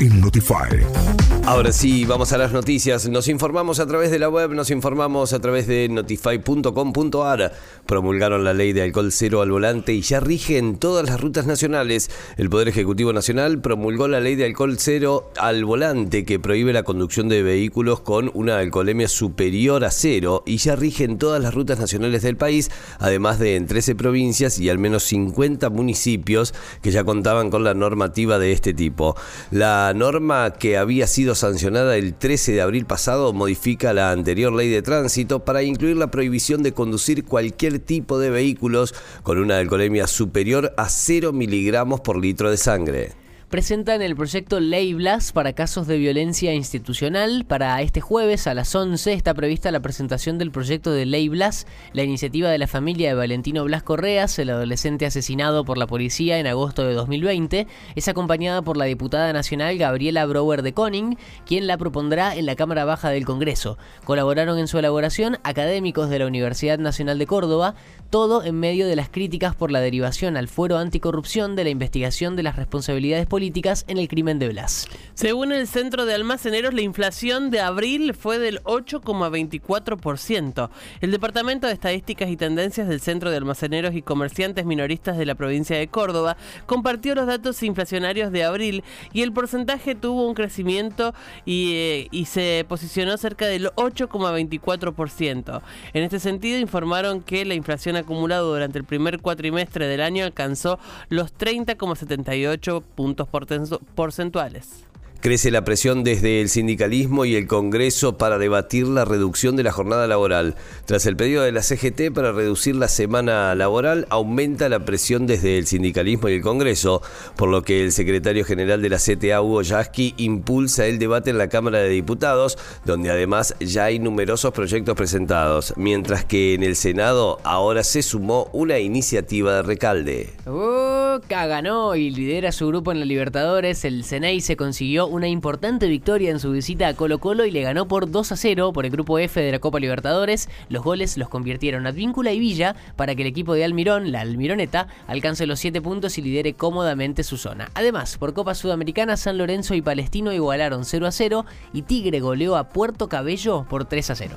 En Notify. Ahora sí, vamos a las noticias. Nos informamos a través de la web, nos informamos a través de notify.com.ar. Promulgaron la ley de alcohol cero al volante y ya rige en todas las rutas nacionales. El Poder Ejecutivo Nacional promulgó la ley de alcohol cero al volante que prohíbe la conducción de vehículos con una alcoholemia superior a cero y ya rige en todas las rutas nacionales del país, además de en 13 provincias y al menos 50 municipios que ya contaban con la normativa de este tipo. La norma que había sido sancionada el 13 de abril pasado modifica la anterior ley de tránsito para incluir la prohibición de conducir cualquier tipo de vehículos con una alcoholemia superior a 0 miligramos por litro de sangre presentan el proyecto Ley Blas para casos de violencia institucional. Para este jueves a las 11 está prevista la presentación del proyecto de Ley Blas, la iniciativa de la familia de Valentino Blas Correas, el adolescente asesinado por la policía en agosto de 2020. Es acompañada por la diputada nacional Gabriela Brower de Koning, quien la propondrá en la Cámara Baja del Congreso. Colaboraron en su elaboración académicos de la Universidad Nacional de Córdoba, todo en medio de las críticas por la derivación al fuero anticorrupción de la investigación de las responsabilidades políticas en el crimen de Blas. Según el Centro de Almaceneros, la inflación de abril fue del 8,24%. El Departamento de Estadísticas y Tendencias del Centro de Almaceneros y Comerciantes Minoristas de la provincia de Córdoba compartió los datos inflacionarios de abril y el porcentaje tuvo un crecimiento y, eh, se posicionó cerca del 8,24%. En este sentido, informaron que la inflación acumulada durante el primer cuatrimestre del año alcanzó los 30,78 puntos porcentuales. Crece la presión desde el sindicalismo y el Congreso para debatir la reducción de la jornada laboral. Tras el pedido de la CGT para reducir la semana laboral, aumenta la presión desde el sindicalismo y el Congreso, por lo que el secretario general de la CTA, Hugo Yasky, impulsa el debate en la Cámara de Diputados, donde además ya hay numerosos proyectos presentados, mientras que en el Senado ahora se sumó una iniciativa de recalde. Uh, ganó y lidera su grupo en la Libertadores. El Senei se consiguió una importante victoria en su visita a Colo Colo y le ganó por 2 a 0 por el grupo F de la Copa Libertadores. Los goles los convirtieron Advíncula y Villa para que el equipo de Almirón, la Almironeta, alcance los 7 puntos y lidere cómodamente su zona. Además, por Copa Sudamericana, San Lorenzo y Palestino igualaron 0 a 0 y Tigre goleó a Puerto Cabello por 3 a 0.